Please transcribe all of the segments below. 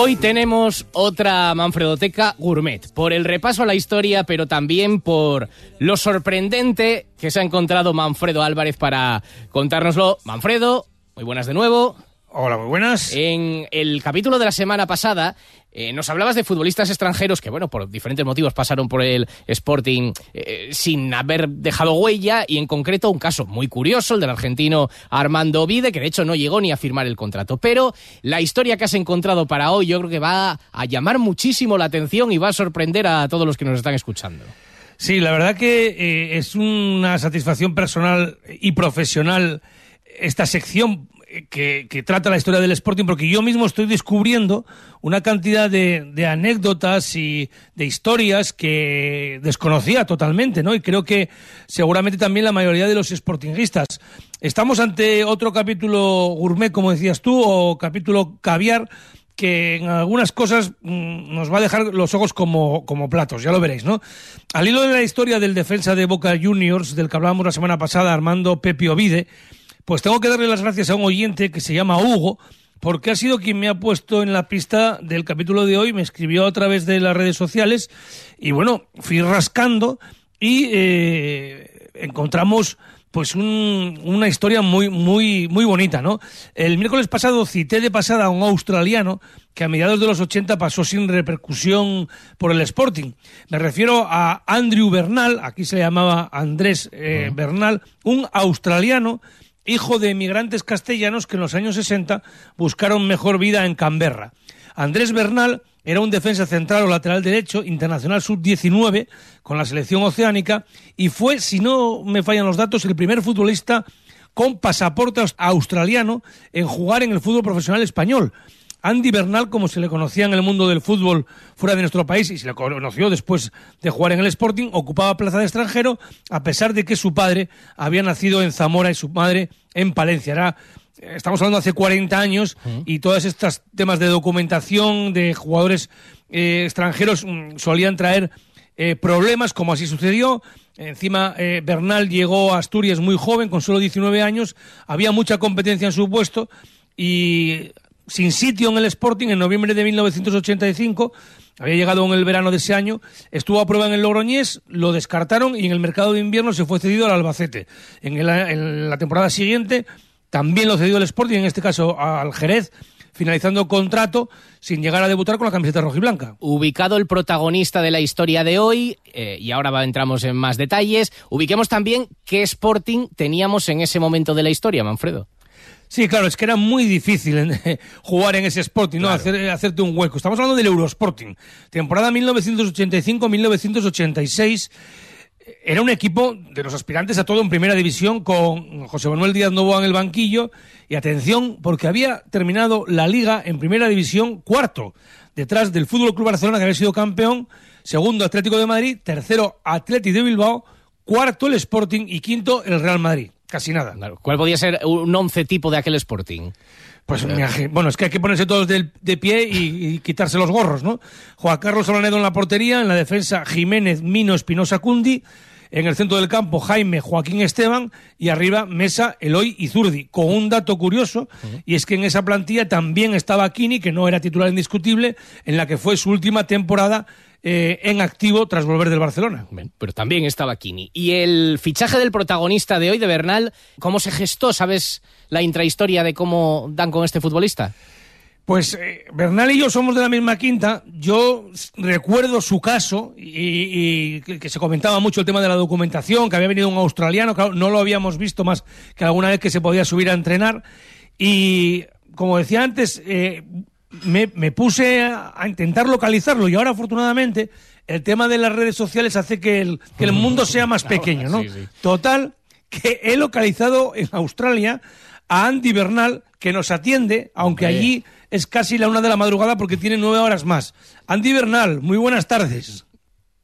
Hoy tenemos otra Manfredoteca Gourmet, por el repaso a la historia, pero también por lo sorprendente que se ha encontrado Manfredo Álvarez para contárnoslo. Manfredo, muy buenas de nuevo. Hola, muy buenas. En el capítulo de la semana pasada eh, nos hablabas de futbolistas extranjeros que, bueno, por diferentes motivos pasaron por el Sporting eh, sin haber dejado huella y en concreto un caso muy curioso, el del argentino Armando Vide, que de hecho no llegó ni a firmar el contrato. Pero la historia que has encontrado para hoy yo creo que va a llamar muchísimo la atención y va a sorprender a todos los que nos están escuchando. Sí, la verdad que eh, es una satisfacción personal y profesional esta sección que, trata la historia del Sporting, porque yo mismo estoy descubriendo una cantidad de, anécdotas y de historias que desconocía totalmente, ¿no? Y creo que seguramente también la mayoría de los sportingistas. Estamos ante otro capítulo gourmet, como decías tú, o capítulo caviar, que en algunas cosas mm, nos va a dejar los ojos como, como platos, ya lo veréis, ¿no? Al hilo de la historia del defensa de Boca Juniors, del que hablábamos la semana pasada, Armando Pepi Ovide, pues tengo que darle las gracias a un oyente que se llama Hugo, porque ha sido quien me ha puesto en la pista del capítulo de hoy, me escribió a través de las redes sociales y bueno, fui rascando y eh, encontramos pues una historia muy muy muy bonita, ¿no? El miércoles pasado cité de pasada a un australiano que a mediados de los 80 pasó sin repercusión por el Sporting. Me refiero a Andrew Bernal, aquí se llamaba Andrés eh, Bernal, un australiano hijo de emigrantes castellanos que en los años 60 buscaron mejor vida en Canberra. Andrés Bernal era un defensa central o lateral derecho, internacional sub-19 con la selección oceánica y fue, si no me fallan los datos, el primer futbolista con pasaporte australiano en jugar en el fútbol profesional español. Andy Bernal, como se le conocía en el mundo del fútbol fuera de nuestro país y se le conoció después de jugar en el Sporting, ocupaba plaza de extranjero a pesar de que su padre había nacido en Zamora y su madre en Palencia. Era, estamos hablando hace 40 años y todos estos temas de documentación de jugadores eh, extranjeros mm, solían traer eh, problemas, como así sucedió. Encima, eh, Bernal llegó a Asturias muy joven, con solo 19 años. Había mucha competencia en su puesto y sin sitio en el Sporting en noviembre de 1985. Había llegado en el verano de ese año, estuvo a prueba en el Logroñés, lo descartaron y en el mercado de invierno se fue cedido al Albacete. En, la temporada siguiente también lo cedió el Sporting, en este caso al Jerez, finalizando contrato sin llegar a debutar con la camiseta roja y blanca. Ubicado el protagonista de la historia de hoy, eh, y ahora entramos en más detalles, ubiquemos también qué Sporting teníamos en ese momento de la historia, Manfredo. Sí, claro, es que era muy difícil jugar en ese Sporting, ¿no? Hacer, hacerte un hueco. Estamos hablando del Eurosporting. Temporada 1985-1986. Era un equipo de los aspirantes a todo en primera división con José Manuel Díaz Novoa en el banquillo. Y atención, porque había terminado la liga en primera división cuarto, detrás del Fútbol Club Barcelona, que había sido campeón, segundo Atlético de Madrid, tercero Atlético de Bilbao, cuarto el Sporting y quinto el Real Madrid. Casi nada. ¿Cuál podía ser un once tipo de aquel Sporting? Pues bueno, es que hay que ponerse todos de, pie y, quitarse los gorros, ¿no? Juan Carlos Olanedo en la portería, en la defensa Jiménez, Mino, Espinosa, Cundi, en el centro del campo Jaime, Joaquín Esteban y arriba Mesa, Eloy y Zurdi, con un dato curioso y es que en esa plantilla también estaba Kini, que no era titular indiscutible, en la que fue su última temporada eh, en activo tras volver del Barcelona. pero también estaba Kini. Y el fichaje del protagonista de hoy, de Bernal, ¿cómo se gestó? ¿Sabes la intrahistoria de cómo dan con este futbolista? Pues eh, Bernal y yo somos de la misma quinta. Yo recuerdo su caso y, que se comentaba mucho el tema de la documentación, que había venido un australiano, que no lo habíamos visto más que alguna vez que se podía subir a entrenar. Y como decía antes, eh, me, puse a, intentar localizarlo y ahora afortunadamente el tema de las redes sociales hace que el, que el mundo sea más pequeño, ¿no? Total, que he localizado en Australia a Andy Bernal, que nos atiende, aunque allí es casi la una de la madrugada porque tiene nueve horas más. Andy Bernal, muy buenas tardes.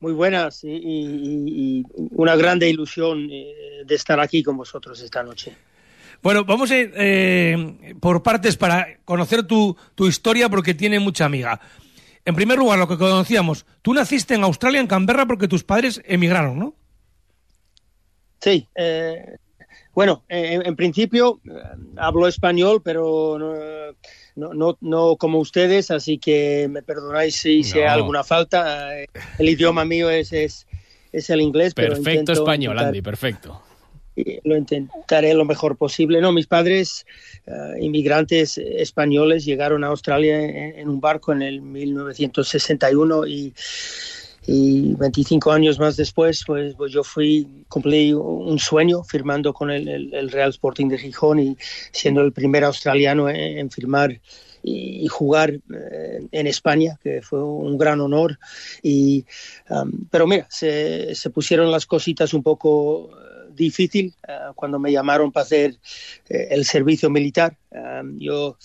muy buenas y, una grande ilusión eh, de estar aquí con vosotros esta noche. Bueno, vamos a ir eh, por partes para conocer tu, tu historia porque tiene mucha amiga. En primer lugar, lo que conocíamos, tú naciste en Australia, en Canberra, porque tus padres emigraron, ¿no? Sí, eh, bueno, en, principio hablo español, pero no, no, no, como ustedes, así que me perdonáis si, hay alguna falta. El idioma mío es, es, es el inglés. Perfecto español, Andy, perfecto lo intentaré lo mejor posible. No, mis padres, eh, inmigrantes españoles, llegaron a Australia en, un barco en el 1961 y, y 25 años más después, pues, pues, yo fui, cumplí un sueño firmando con el, Real Sporting de Gijón y siendo el primer australiano en, firmar y, jugar eh, en España, que fue un gran honor. Y, um, pero mira, se, se pusieron las cositas un poco difícil eh, cuando me llamaron para hacer eh, el servicio militar. yo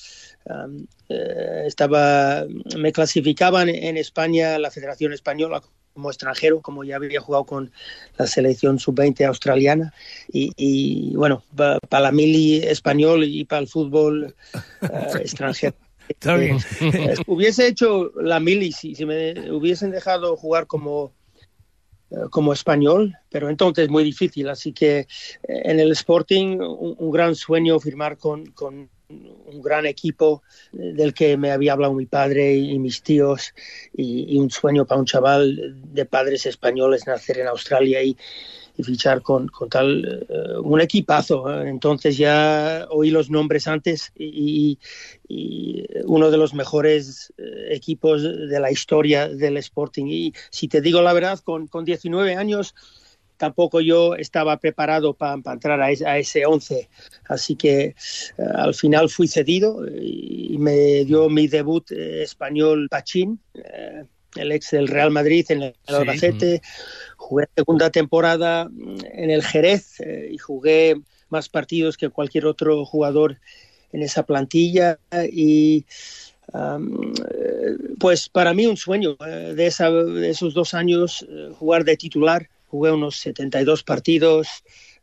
eh, estaba, me clasificaban en España, la Federación Española, como extranjero, como ya había jugado con la selección sub-20 australiana. Y, bueno, para la mili español y para el fútbol extranjero. hubiese hecho la mili si, si me hubiesen dejado jugar como eh, como español, pero entonces es muy difícil. Así que eh, en el Sporting un, gran sueño firmar con, con, un gran equipo eh, del que me había hablado mi padre y, mis tíos y, un sueño para un chaval de padres españoles nacer en Australia y, fichar con, con tal uh, un equipazo. ¿eh? Entonces ya oí los nombres antes y, y uno de los mejores uh, equipos de la historia del Sporting. Y si te digo la verdad, con, con 19 años tampoco yo estaba preparado para entrar a, a, ese 11. Así que uh, al final fui cedido y me dio mi debut español Pachín, el ex del Real Madrid en el Albacete. Jugué segunda temporada en el Jerez eh, y jugué más partidos que cualquier otro jugador en esa plantilla y um, pues para mí un sueño eh, de, esa, de, esos dos años eh, jugar de titular. Jugué unos 72 partidos,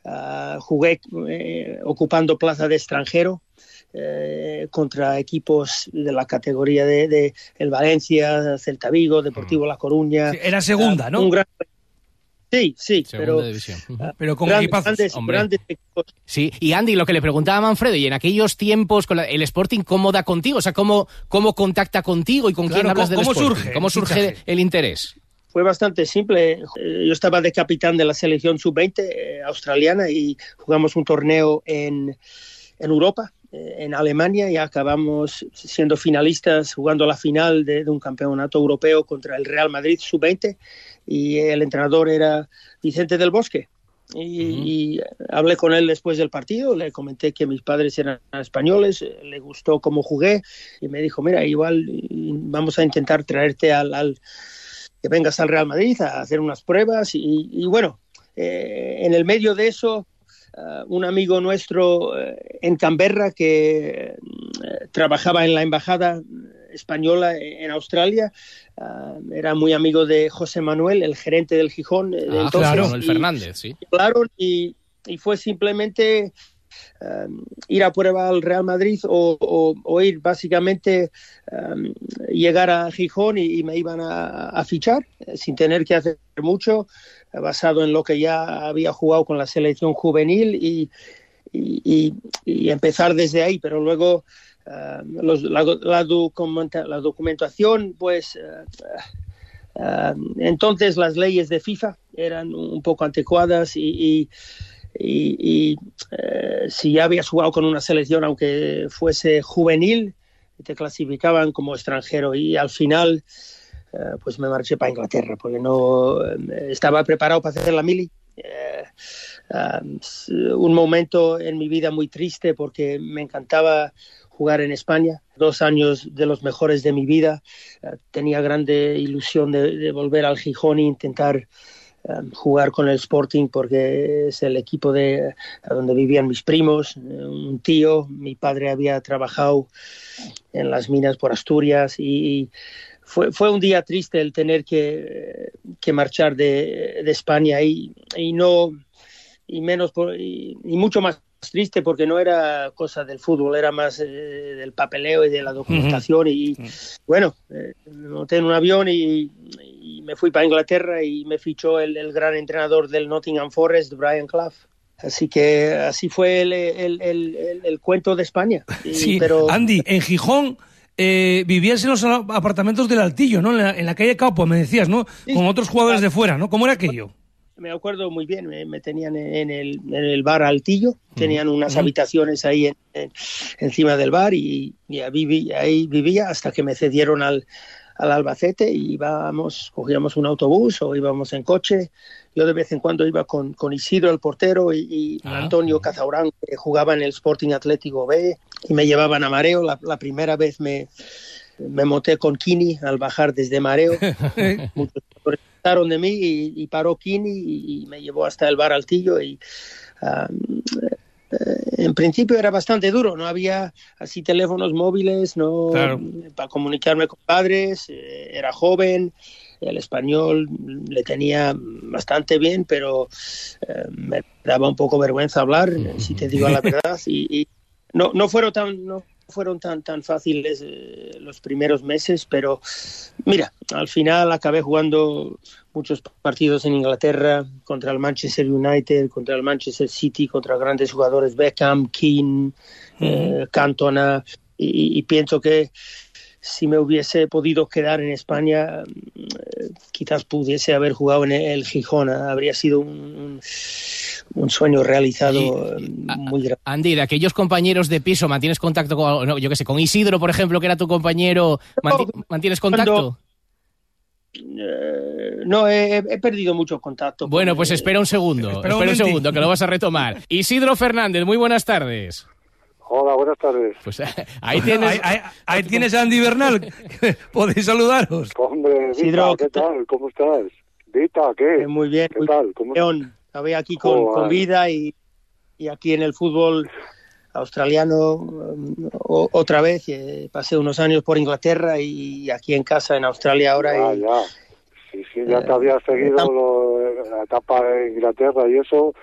uh, jugué eh, ocupando plaza de extranjero. Eh, contra equipos de la categoría de, de, el Valencia, Celta Vigo, Deportivo La Coruña. Sí, era segunda, uh, ¿no? Un gran, Sí, sí, pero, ah, pero con grandes, grandes, grandes, equipos. Sí, y Andy, lo que le preguntaba a Manfredo, y en aquellos tiempos con la, el Sporting, ¿cómo da contigo? O sea, ¿cómo, cómo contacta contigo y con claro, quién hablas ¿cómo, del ¿cómo Sporting? surge? ¿Cómo surge el interés? Fue bastante simple. Yo estaba de capitán de la selección sub-20 eh, australiana y jugamos un torneo en, en Europa eh, en Alemania y acabamos siendo finalistas jugando la final de, de, un campeonato europeo contra el Real Madrid sub-20 y el entrenador era Vicente del Bosque. Y, uh -huh. y, hablé con él después del partido, le comenté que mis padres eran españoles, le gustó cómo jugué y me dijo, mira, igual vamos a intentar traerte al, al que vengas al Real Madrid a hacer unas pruebas y, y bueno, eh, en el medio de eso, uh, un amigo nuestro uh, en Canberra que trabajaba en la embajada española en Australia, Uh, era muy amigo de José Manuel, el gerente del Gijón. De ah, entonces, claro, el Fernández, sí. Claro, y, y fue simplemente um, ir a prueba al Real Madrid o, ir básicamente um, llegar a Gijón y, me iban a, fichar eh, sin tener que hacer mucho, eh, basado en lo que ya había jugado con la selección juvenil y, empezar desde ahí, pero luego los, la, la, documenta, la, documentación, pues uh, entonces las leyes de FIFA eran un poco anticuadas y, y, y si ya habías jugado con una selección, aunque fuese juvenil, te clasificaban como extranjero y al final pues me marché para Inglaterra porque no estaba preparado para hacer la mili. un momento en mi vida muy triste porque me encantaba jugar en España, dos años de los mejores de mi vida. Tenía grande ilusión de, volver al Gijón e intentar jugar con el Sporting porque es el equipo de donde vivían mis primos, un tío, mi padre había trabajado en las minas por Asturias y, fue, fue un día triste el tener que, que marchar de, de España y, y no y menos por, y, y mucho más triste porque no era cosa del fútbol, era más eh, del papeleo y de la documentación. Y bueno, eh, monté en un avión y, y me fui para Inglaterra y me fichó el, el gran entrenador del Nottingham Forest, Brian Clough. Así que así fue el, el, el, el- cuento de España. Y- Sí, pero Andy, en Gijón eh, vivías en los apartamentos del Altillo, ¿no? En la, en la calle Caupo, me decías, ¿no? Sí. Con otros jugadores de fuera, ¿no? ¿Cómo era aquello? me acuerdo muy bien, me, me tenían en el, en el bar Altillo, tenían unas habitaciones ahí en- en- encima del bar y, y ahí, viví- ahí vivía hasta que me cedieron al, al Albacete y íbamos, cogíamos un autobús o íbamos en coche. Yo de vez en cuando iba con, con Isidro, el portero, y, y Ah. Antonio Cazaurán, que jugaba en el Sporting Atlético B, y me llevaban a Mareo. La, la primera vez me, me monté con Kini al bajar desde Mareo. Muchos pasaron de mí y, y paró Kini y, y me llevó hasta el bar Altillo y ah, eh, en principio era bastante duro, no había así teléfonos móviles, no Claro. para comunicarme con padres, eh, era joven, el español le tenía bastante bien, pero eh, me daba un poco vergüenza hablar, eh, si te digo la verdad, y, y no, no fueron tan no fueron tan tan fáciles eh, los primeros meses, pero mira, al final acabé jugando muchos partidos en Inglaterra contra el Manchester United, contra el Manchester City, contra grandes jugadores Beckham, Keane, eh, Cantona, y, y pienso que si me hubiese podido quedar en España, eh, quizás pudiese haber jugado en el Gijón, habría sido un, un- un sueño realizado Y- eh, muy grande. Andy, de aquellos compañeros de piso, ¿mantienes contacto con, no, yo qué sé, con Isidro, por ejemplo, que era tu compañero? manti- ¿Mantienes contacto? No, he, he perdido mucho contacto. Bueno, pues eh, espera un segundo, Espera espera un un segundo, que lo vas a retomar. Isidro Fernández, muy buenas tardes. Hola, buenas tardes. Pues ahí tienes... Ahí, ahí- ahí tienes a Andy Bernal. Podéis saludaros. Hombre, Vita, Isidro, ¿qué ¿qué tal? ¿Cómo estás? Vita, ¿qué? eh, muy bien, ¿Qué muy tal? ¿Cómo León, acabé aquí con, Joder. con vida y, y aquí en el fútbol australiano um, otra vez. eh, pasé unos años por Inglaterra y aquí en casa en Australia ahora. Ah, y, ya. Sí, sí, ya te había seguido lo- la etapa de Inglaterra y eso,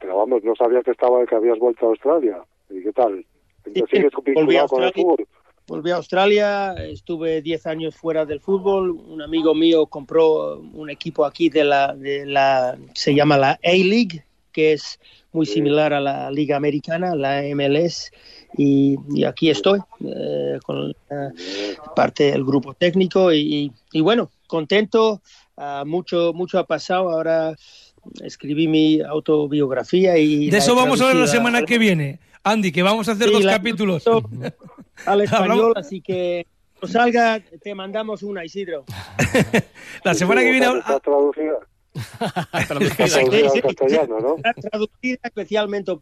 pero vamos, no sabía que estaba que habías vuelto a Australia. ¿Y qué tal? Sí, ¿Sigues volví a vinculado con el Australia. fútbol? Volví a Australia, estuve 10 años fuera del fútbol. Un amigo mío compró un equipo aquí de la, de la se llama la A-League, que es muy similar a la Liga Americana, la MLS. Y, y aquí estoy, eh, con eh, parte del grupo técnico. Y, y bueno, contento, ah, mucho, mucho ha pasado. Ahora escribí mi autobiografía y. De eso vamos a ver la semana que viene. Andy, que vamos a hacer Sí, dos capítulos. al español, así que cuando salga te mandamos una, Isidro. La semana que viene... Traducida, sí, castellano, ¿no? Traducida especialmente,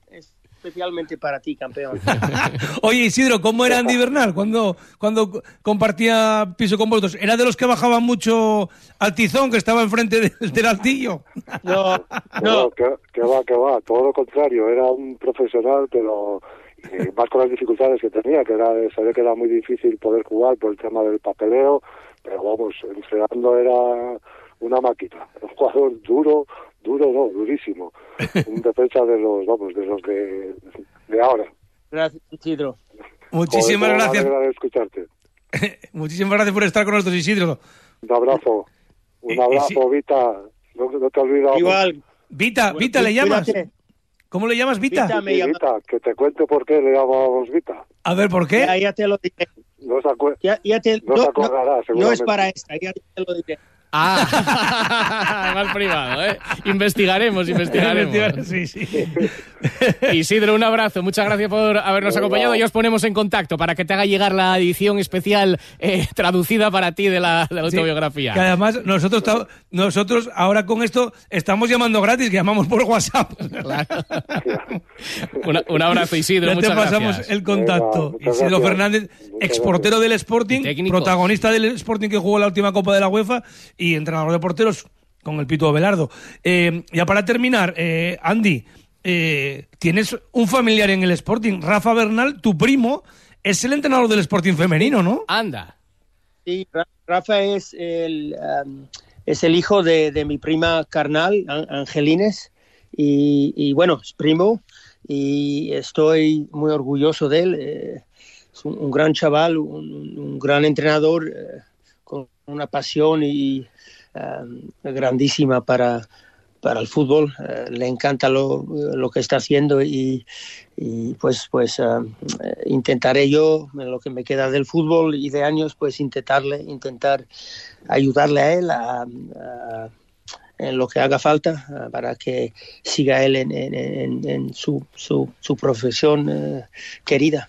especialmente para ti, campeón. Oye, Isidro, ¿cómo era Andy Bernal cuando, cuando compartía piso con vosotros? ¿Era de los que bajaban mucho al tizón que estaba enfrente del, del altillo? No, No, no, que, que va, que va, todo lo contrario, era un profesional, pero eh, más con las dificultades que tenía, que era, sabía que era muy difícil poder jugar por el tema del papeleo, pero vamos, entrenando era una máquina, un jugador duro, duro no, durísimo, un defensa de los, vamos, de los de, de ahora. gracias, Isidro. Muchísimas Joder, gracias. alegra de escucharte. Muchísimas gracias por estar con nosotros, Isidro. Un abrazo, Y- un abrazo, Vita, no, no te olvides. Igual. Vita, Bueno, Vita, ¿le llamas? cuídate. ¿Cómo le llamas, Vita? Vita. me llama- Vita, que te cuente por qué le llamamos Vita. A ver, ¿por qué? Ya, ya te lo diré. No se. Ya, ya te, No se acordará, no es seguramente. para esta, ya te lo diré. Ah, más privado, ¿eh? Investigaremos, investigaremos. Sí, sí. Isidro, un abrazo. Muchas gracias por habernos acompañado. Ya os ponemos en contacto para que te haga llegar la edición especial eh, traducida para ti de la, de la Sí, autobiografía. Que además nosotros, nosotros ahora con esto estamos llamando gratis, que llamamos por WhatsApp. Claro. Una- un abrazo, Isidro. ya te muchas pasamos gracias. el contacto. Venga, Isidro gracias. Fernández, exportero del Sporting, Y protagonista del Sporting que jugó la última Copa de la UEFA y entrenador de porteros con el Pito Belardo. Eh, ya para terminar, eh, Andy, eh, tienes un familiar en el Sporting, Rafa Bernal, tu primo, es el entrenador del Sporting femenino, ¿no? Anda. Sí, Ra- Rafa es el, um, es el hijo de, de mi prima carnal, An- Angelines, y, y bueno, es primo, y estoy muy orgulloso de él. eh, es un, un gran chaval, un, un gran entrenador, eh, una pasión y um, grandísima para, para el fútbol. eh, le encanta lo, lo que está haciendo y, y pues pues eh, intentaré yo en lo que me queda del fútbol y de años pues intentarle intentar ayudarle a él a, en lo que haga falta para que siga él en, en- en- su, su, su profesión querida.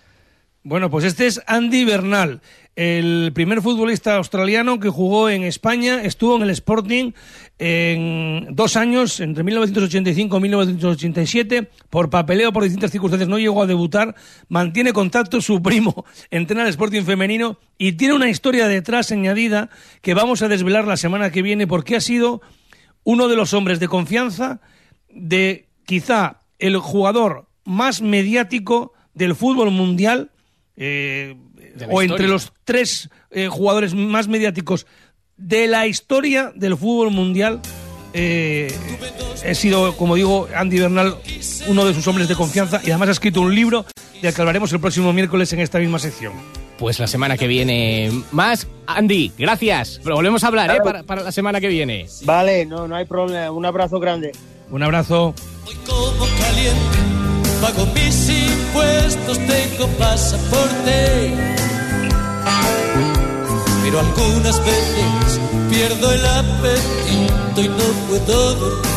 Bueno, pues este es Andy Bernal, el primer futbolista australiano que jugó en España, estuvo en el Sporting en dos años, entre 1985 y 1987, por papeleo, por distintas circunstancias, no llegó a debutar, mantiene contacto, su primo entrena el Sporting femenino y tiene una historia detrás añadida que vamos a desvelar la semana que viene porque ha sido uno de los hombres de confianza de quizá el jugador más mediático del fútbol mundial. Eh, O entre los tres eh, jugadores más mediáticos de la historia del fútbol mundial. Eh, he sido, como digo, Andy Bernal, uno de sus hombres de confianza y además ha escrito un libro del que hablaremos el próximo miércoles en esta misma sección. Pues la semana que viene más. Andy, gracias. Pero volvemos a hablar, ¿eh? Para, para la semana que viene. Vale, no, no hay problema. Un abrazo grande. Un abrazo. Voy como caliente, pago mis impuestos, tengo pasaporte. Pero algunas veces pierdo el apetito y no puedo dormir.